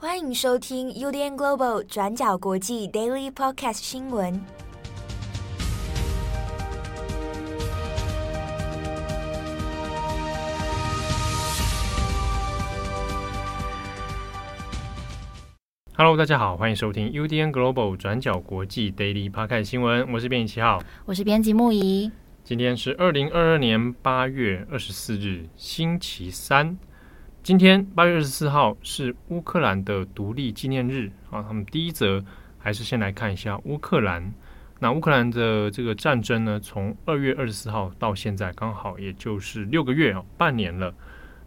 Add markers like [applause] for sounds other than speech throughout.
欢迎收听 UDN Global 转角国际 Daily Podcast 新闻。Hello，大家好，欢迎收听 UDN Global 转角国际 Daily Podcast 新闻。我是编辑七号，我是编辑木仪。今天是二零二二年八月二十四日，星期三。今天八月二十四号是乌克兰的独立纪念日啊。他们第一则还是先来看一下乌克兰。那乌克兰的这个战争呢，从二月二十四号到现在，刚好也就是六个月啊，半年了。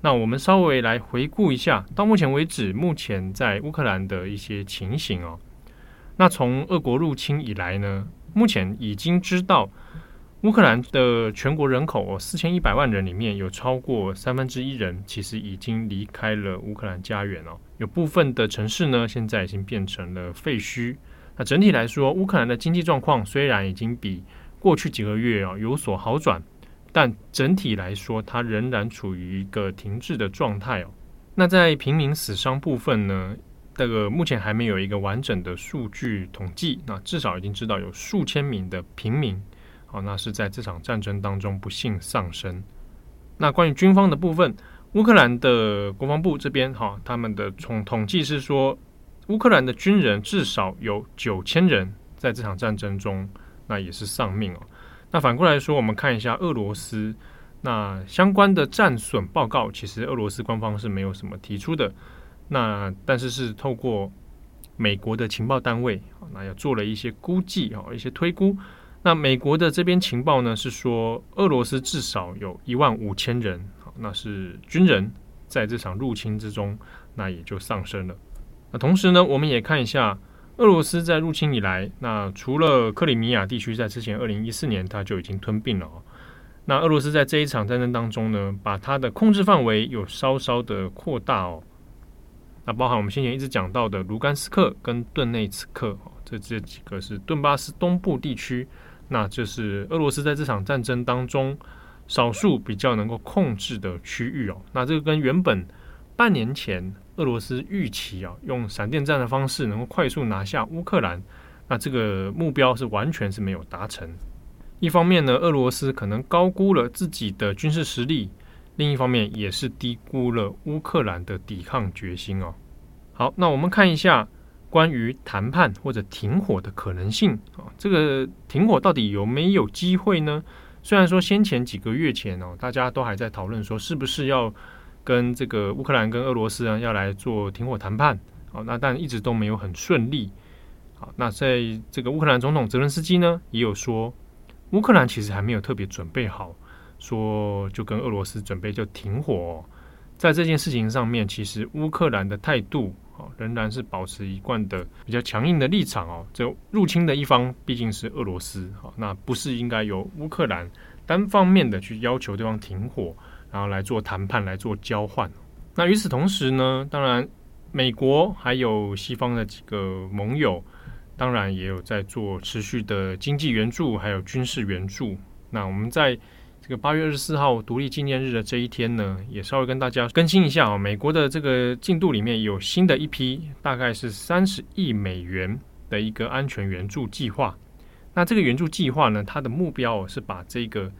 那我们稍微来回顾一下，到目前为止，目前在乌克兰的一些情形哦。那从俄国入侵以来呢，目前已经知道。乌克兰的全国人口哦，四千一百万人里面有超过三分之一人其实已经离开了乌克兰家园哦。有部分的城市呢，现在已经变成了废墟。那整体来说，乌克兰的经济状况虽然已经比过去几个月啊有所好转，但整体来说，它仍然处于一个停滞的状态哦。那在平民死伤部分呢，这个目前还没有一个完整的数据统计。那至少已经知道有数千名的平民。好，那是在这场战争当中不幸丧生。那关于军方的部分，乌克兰的国防部这边，哈，他们的从统计是说，乌克兰的军人至少有九千人在这场战争中，那也是丧命哦。那反过来说，我们看一下俄罗斯，那相关的战损报告，其实俄罗斯官方是没有什么提出的。那但是是透过美国的情报单位，那也做了一些估计啊，一些推估。那美国的这边情报呢，是说俄罗斯至少有一万五千人，好，那是军人在这场入侵之中，那也就丧生了。那同时呢，我们也看一下俄罗斯在入侵以来，那除了克里米亚地区在之前二零一四年它就已经吞并了哦，那俄罗斯在这一场战争当中呢，把它的控制范围有稍稍的扩大哦。那包含我们先前一直讲到的卢甘斯克跟顿内茨克，这这几个是顿巴斯东部地区。那这是俄罗斯在这场战争当中少数比较能够控制的区域哦。那这个跟原本半年前俄罗斯预期啊，用闪电战的方式能够快速拿下乌克兰，那这个目标是完全是没有达成。一方面呢，俄罗斯可能高估了自己的军事实力；另一方面也是低估了乌克兰的抵抗决心哦。好，那我们看一下。关于谈判或者停火的可能性啊，这个停火到底有没有机会呢？虽然说先前几个月前哦，大家都还在讨论说是不是要跟这个乌克兰跟俄罗斯啊要来做停火谈判，好，那但一直都没有很顺利。好，那在这个乌克兰总统泽伦斯基呢也有说，乌克兰其实还没有特别准备好，说就跟俄罗斯准备就停火。在这件事情上面，其实乌克兰的态度。仍然是保持一贯的比较强硬的立场哦。这入侵的一方毕竟是俄罗斯，好，那不是应该由乌克兰单方面的去要求对方停火，然后来做谈判来做交换。那与此同时呢，当然美国还有西方的几个盟友，当然也有在做持续的经济援助，还有军事援助。那我们在。这个八月二十四号独立纪念日的这一天呢，也稍微跟大家更新一下啊，美国的这个进度里面有新的一批，大概是三十亿美元的一个安全援助计划。那这个援助计划呢，它的目标是把这个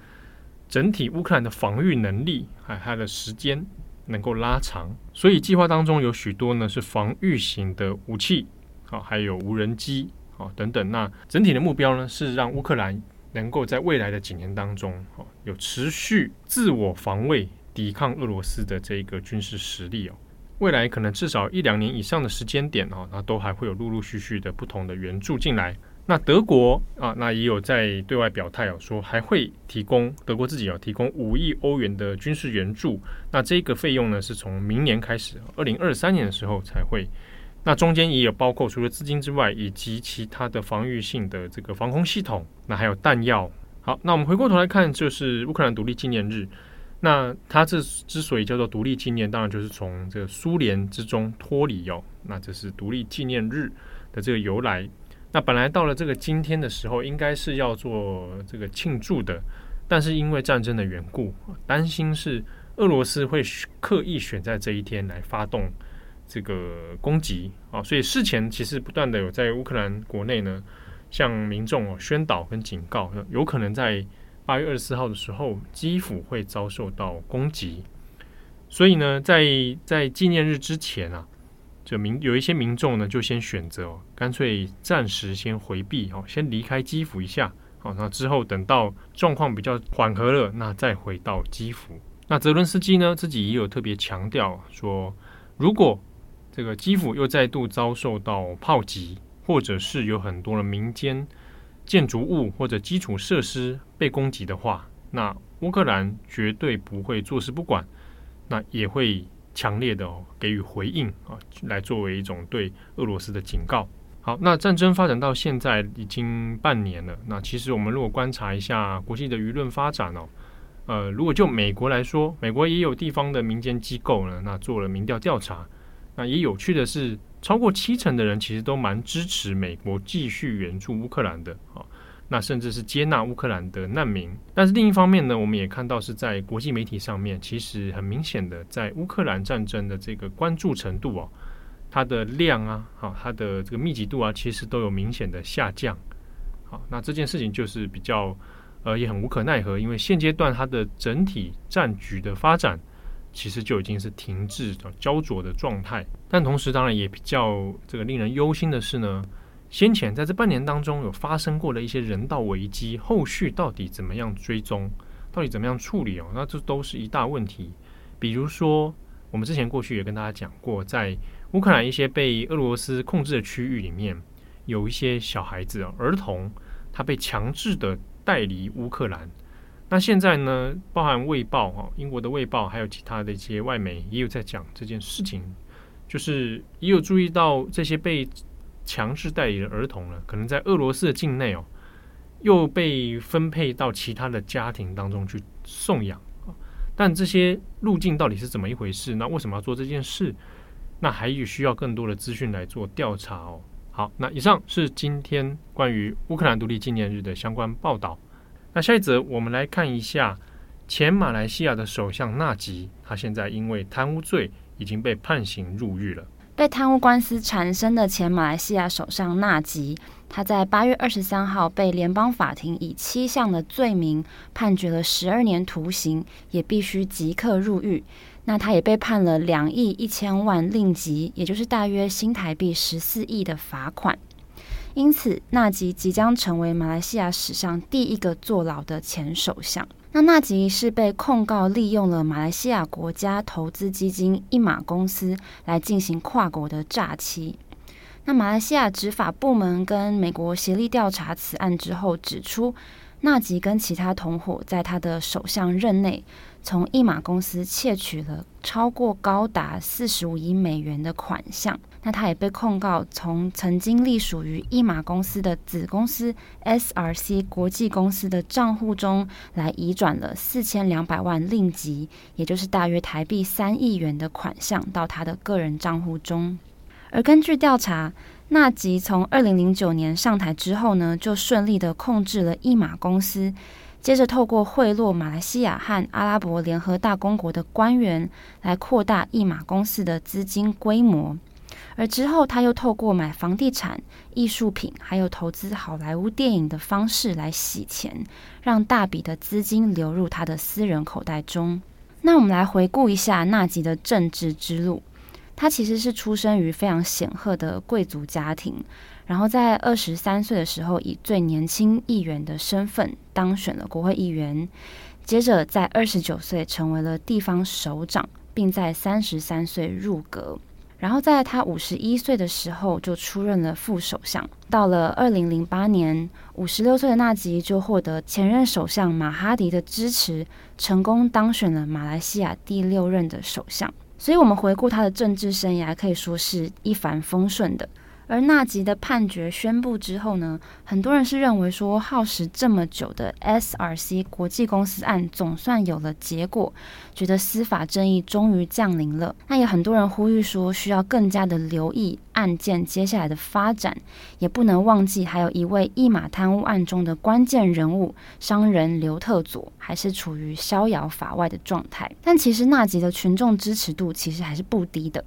整体乌克兰的防御能力还有它的时间能够拉长。所以计划当中有许多呢是防御型的武器啊，还有无人机啊等等。那整体的目标呢是让乌克兰。能够在未来的几年当中，哦，有持续自我防卫、抵抗俄罗斯的这个军事实力哦，未来可能至少一两年以上的时间点哦，那都还会有陆陆续续的不同的援助进来。那德国啊，那也有在对外表态哦，说还会提供德国自己要提供五亿欧元的军事援助。那这个费用呢，是从明年开始，二零二三年的时候才会。那中间也有包括除了资金之外，以及其他的防御性的这个防空系统，那还有弹药。好，那我们回过头来看，就是乌克兰独立纪念日。那它这之所以叫做独立纪念，当然就是从这个苏联之中脱离哦。那这是独立纪念日的这个由来。那本来到了这个今天的时候，应该是要做这个庆祝的，但是因为战争的缘故，担心是俄罗斯会刻意选在这一天来发动。这个攻击啊，所以事前其实不断的有在乌克兰国内呢，向民众宣导跟警告，有可能在八月二十四号的时候，基辅会遭受到攻击。所以呢，在在纪念日之前啊，就民有一些民众呢，就先选择干脆暂时先回避哦，先离开基辅一下，好，那之后等到状况比较缓和了，那再回到基辅。那泽伦斯基呢，自己也有特别强调说，如果这个基辅又再度遭受到炮击，或者是有很多的民间建筑物或者基础设施被攻击的话，那乌克兰绝对不会坐视不管，那也会强烈的给予回应啊，来作为一种对俄罗斯的警告。好，那战争发展到现在已经半年了，那其实我们如果观察一下国际的舆论发展哦。呃，如果就美国来说，美国也有地方的民间机构呢，那做了民调调查。那也有趣的是，超过七成的人其实都蛮支持美国继续援助乌克兰的啊。那甚至是接纳乌克兰的难民。但是另一方面呢，我们也看到是在国际媒体上面，其实很明显的，在乌克兰战争的这个关注程度哦，它的量啊，好，它的这个密集度啊，其实都有明显的下降。好，那这件事情就是比较。呃，也很无可奈何，因为现阶段它的整体战局的发展，其实就已经是停滞的焦灼的状态。但同时，当然也比较这个令人忧心的是呢，先前在这半年当中有发生过的一些人道危机，后续到底怎么样追踪，到底怎么样处理哦？那这都是一大问题。比如说，我们之前过去也跟大家讲过，在乌克兰一些被俄罗斯控制的区域里面，有一些小孩子、儿童，他被强制的。带离乌克兰，那现在呢？包含《卫报》哈，英国的《卫报》，还有其他的一些外媒也有在讲这件事情，就是也有注意到这些被强制代理的儿童呢，可能在俄罗斯的境内哦，又被分配到其他的家庭当中去送养。但这些路径到底是怎么一回事？那为什么要做这件事？那还有需要更多的资讯来做调查哦。好，那以上是今天关于乌克兰独立纪念日的相关报道。那下一则，我们来看一下前马来西亚的首相纳吉，他现在因为贪污罪已经被判刑入狱了。被贪污官司缠身的前马来西亚首相纳吉，他在八月二十三号被联邦法庭以七项的罪名判决了十二年徒刑，也必须即刻入狱。那他也被判了两亿一千万令吉，也就是大约新台币十四亿的罚款。因此，纳吉即将成为马来西亚史上第一个坐牢的前首相。那纳吉是被控告利用了马来西亚国家投资基金一马公司来进行跨国的诈欺。那马来西亚执法部门跟美国协力调查此案之后，指出纳吉跟其他同伙在他的首相任内。从一马公司窃取了超过高达四十五亿美元的款项，那他也被控告从曾经隶属于一马公司的子公司 SRC 国际公司的账户中来移转了四千两百万令吉，也就是大约台币三亿元的款项到他的个人账户中。而根据调查，纳吉从二零零九年上台之后呢，就顺利的控制了一马公司。接着，透过贿赂马来西亚和阿拉伯联合大公国的官员，来扩大一马公司的资金规模。而之后，他又透过买房地产、艺术品，还有投资好莱坞电影的方式来洗钱，让大笔的资金流入他的私人口袋中。那我们来回顾一下纳吉的政治之路。他其实是出生于非常显赫的贵族家庭。然后在二十三岁的时候，以最年轻议员的身份当选了国会议员。接着在二十九岁成为了地方首长，并在三十三岁入阁。然后在他五十一岁的时候就出任了副首相。到了二零零八年，五十六岁的纳吉就获得前任首相马哈迪的支持，成功当选了马来西亚第六任的首相。所以，我们回顾他的政治生涯，可以说是一帆风顺的。而纳吉的判决宣布之后呢，很多人是认为说，耗时这么久的 SRC 国际公司案总算有了结果，觉得司法正义终于降临了。那也很多人呼吁说，需要更加的留意案件接下来的发展，也不能忘记还有一位一马贪污案中的关键人物商人刘特佐，还是处于逍遥法外的状态。但其实纳吉的群众支持度其实还是不低的。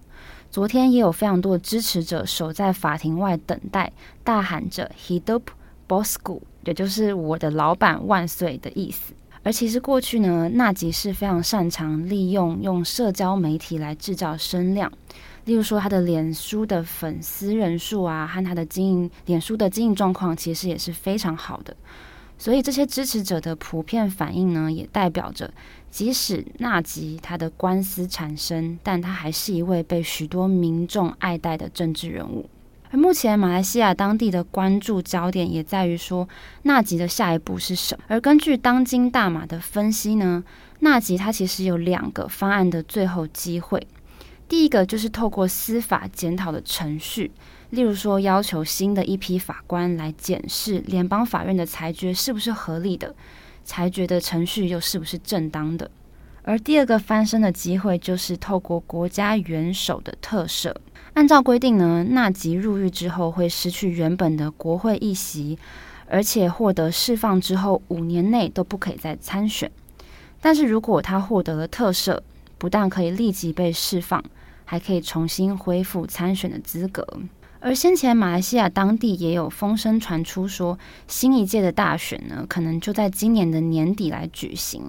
昨天也有非常多的支持者守在法庭外等待，大喊着 “Hidup Bosku”，也就是“我的老板万岁”的意思。而其实过去呢，纳吉是非常擅长利用用社交媒体来制造声量，例如说他的脸书的粉丝人数啊，和他的经营脸书的经营状况，其实也是非常好的。所以这些支持者的普遍反应呢，也代表着，即使纳吉他的官司产生，但他还是一位被许多民众爱戴的政治人物。而目前马来西亚当地的关注焦点也在于说，纳吉的下一步是什么？而根据当今大马的分析呢，纳吉他其实有两个方案的最后机会。第一个就是透过司法检讨的程序。例如说，要求新的一批法官来检视联邦法院的裁决是不是合理的，裁决的程序又是不是正当的。而第二个翻身的机会，就是透过国家元首的特赦。按照规定呢，纳吉入狱之后会失去原本的国会议席，而且获得释放之后五年内都不可以再参选。但是如果他获得了特赦，不但可以立即被释放，还可以重新恢复参选的资格。而先前马来西亚当地也有风声传出，说新一届的大选呢，可能就在今年的年底来举行。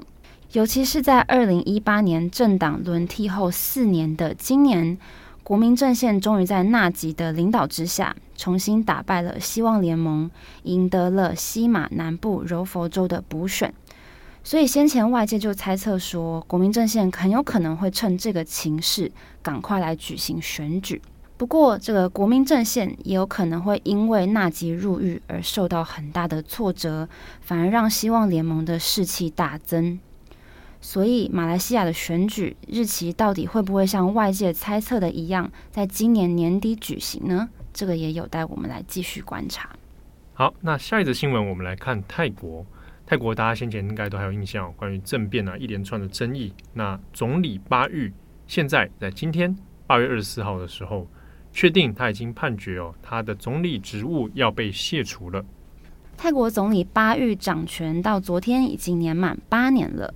尤其是在二零一八年政党轮替后四年的今年，国民阵线终于在纳吉的领导之下，重新打败了希望联盟，赢得了西马南部柔佛州的补选。所以先前外界就猜测说，国民阵线很有可能会趁这个情势，赶快来举行选举。不过，这个国民阵线也有可能会因为纳吉入狱而受到很大的挫折，反而让希望联盟的士气大增。所以，马来西亚的选举日期到底会不会像外界猜测的一样，在今年年底举行呢？这个也有待我们来继续观察。好，那下一则新闻，我们来看泰国。泰国大家先前应该都还有印象，关于政变啊一连串的争议。那总理巴育现在在今天八月二十四号的时候。确定他已经判决哦，他的总理职务要被卸除了。泰国总理巴育掌权到昨天已经年满八年了。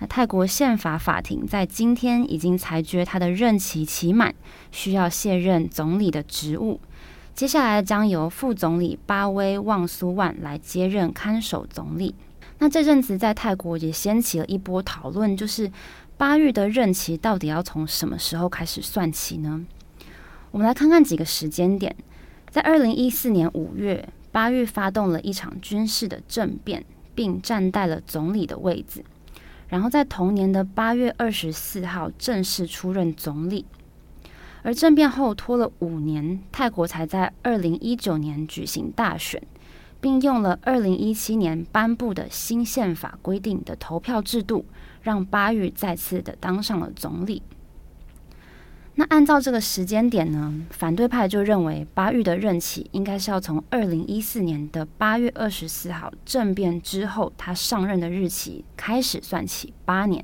那泰国宪法法庭在今天已经裁决他的任期期满，需要卸任总理的职务。接下来将由副总理巴威旺苏万来接任看守总理。那这阵子在泰国也掀起了一波讨论，就是巴育的任期到底要从什么时候开始算起呢？我们来看看几个时间点，在二零一四年五月，巴育发动了一场军事的政变，并暂代了总理的位置。然后在同年的八月二十四号正式出任总理。而政变后拖了五年，泰国才在二零一九年举行大选，并用了二零一七年颁布的新宪法规定的投票制度，让巴育再次的当上了总理。那按照这个时间点呢，反对派就认为巴育的任期应该是要从二零一四年的八月二十四号政变之后他上任的日期开始算起八年，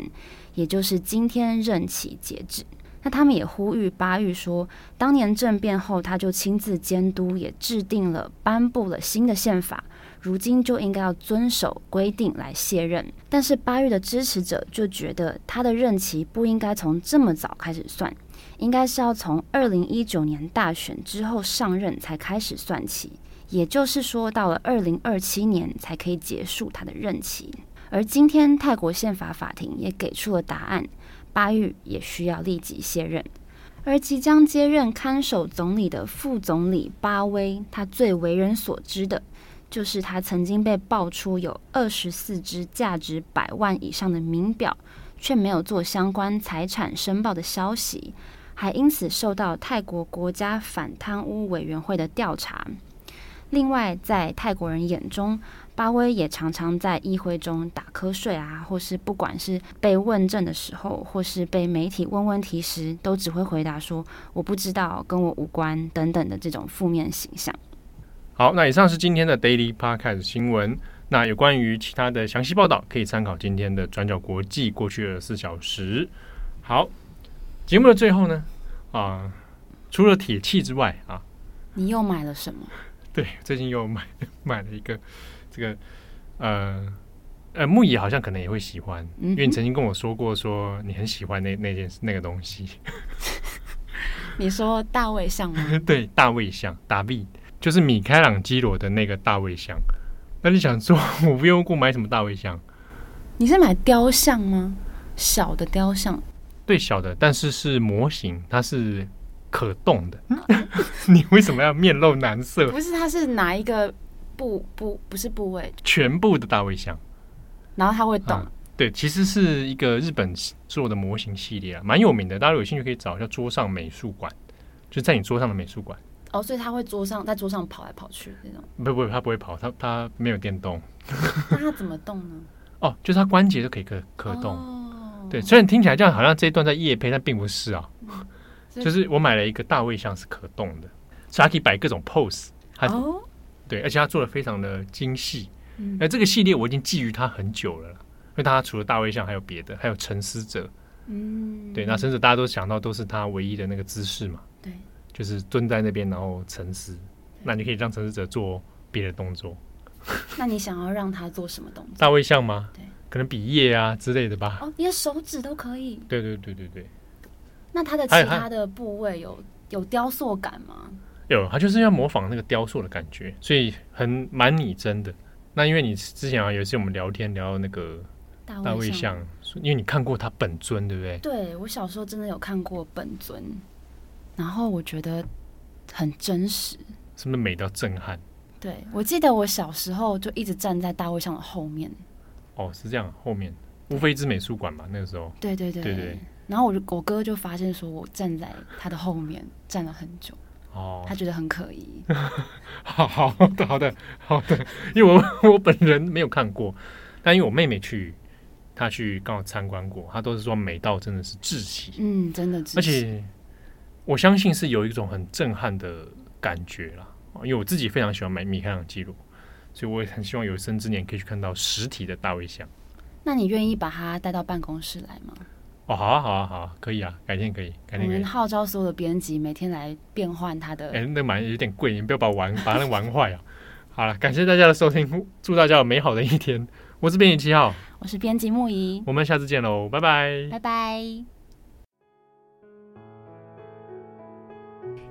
也就是今天任期截止。那他们也呼吁巴育说，当年政变后他就亲自监督，也制定了颁布了新的宪法，如今就应该要遵守规定来卸任。但是巴育的支持者就觉得他的任期不应该从这么早开始算。应该是要从二零一九年大选之后上任才开始算起，也就是说，到了二零二七年才可以结束他的任期。而今天泰国宪法法庭也给出了答案，巴育也需要立即卸任。而即将接任看守总理的副总理巴威，他最为人所知的就是他曾经被爆出有二十四只价值百万以上的名表，却没有做相关财产申报的消息。还因此受到泰国国家反贪污委员会的调查。另外，在泰国人眼中，巴威也常常在议会中打瞌睡啊，或是不管是被问政的时候，或是被媒体问问题时，都只会回答说“我不知道，跟我无关”等等的这种负面形象。好，那以上是今天的 Daily Podcast 新闻。那有关于其他的详细报道，可以参考今天的转角国际过去二十四小时。好。节目的最后呢，啊，除了铁器之外啊，你又买了什么？对，最近又买买了一个这个呃呃木野好像可能也会喜欢，嗯、因为你曾经跟我说过说你很喜欢那那件那个东西。[laughs] 你说大卫像吗？[laughs] 对，大卫像，大卫就是米开朗基罗的那个大卫像。那你想说，我不用过买什么大卫像？你是买雕像吗？小的雕像？对，小的，但是是模型，它是可动的。[laughs] 你为什么要面露难色？不是，它是哪一个部部？不是部位，全部的大卫像。然后它会动。啊对，其实是一个日本做的模型系列啊，蛮有名的。大家有兴趣可以找一下桌上美术馆，就在你桌上的美术馆。哦，所以他会桌上在桌上跑来跑去那种？不不，他不会跑，他他没有电动。[laughs] 那他怎么动呢？哦，就是他关节都可以可可动。哦。对，虽然听起来这样好像这一段在夜配，但并不是啊。嗯、[laughs] 就是我买了一个大卫像是可动的，所以它可以摆各种 pose。哦。对，而且他做的非常的精细。嗯。那这个系列我已经觊觎它很久了。因为它除了大卫像，还有别的，还有沉思者。嗯，对，那甚至大家都想到都是他唯一的那个姿势嘛。对，就是蹲在那边，然后沉思。那你可以让沉思者做别的动作。那你想要让他做什么动作？大卫像吗？对，可能比耶啊之类的吧。哦，你的手指都可以。对对对对对。那它的其他的部位有有雕塑感吗？有，它就是要模仿那个雕塑的感觉，所以很蛮拟真的。那因为你之前啊，有一次我们聊天聊到那个。大卫像，因为你看过他本尊，对不对？对，我小时候真的有看过本尊，然后我觉得很真实，是不是美到震撼？对，我记得我小时候就一直站在大卫像的后面。哦，是这样，后面乌菲兹美术馆嘛，那个时候。对对对对对。然后我我哥就发现说我站在他的后面站了很久，哦，他觉得很可疑。[laughs] 好好的好的好的，因为我 [laughs] 我本人没有看过，但因为我妹妹去。她去刚好参观过，她都是说美到真的是窒息，嗯，真的窒息。而且我相信是有一种很震撼的感觉啦，因为我自己非常喜欢买米开朗基罗，所以我也很希望有生之年可以去看到实体的大卫像。那你愿意把它带到办公室来吗？哦，好啊，好啊，好啊，可以啊，改天可以，改天可以。我们号召所有的编辑每天来变换他的。哎、欸，那蛮有点贵，你不要把玩把它玩坏啊！[laughs] 好了，感谢大家的收听，祝大家有美好的一天。我是编辑七号，我是编辑木仪，我们下次见喽，拜拜，拜拜。